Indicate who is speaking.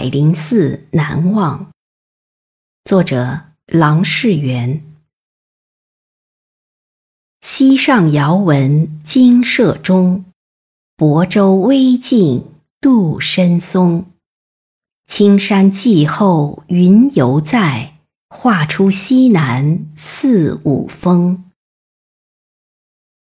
Speaker 1: 百灵寺难忘。作者：郎世元。溪上遥闻金舍钟，泊舟微径渡深松。青山霁后云犹在，画出西南四五峰。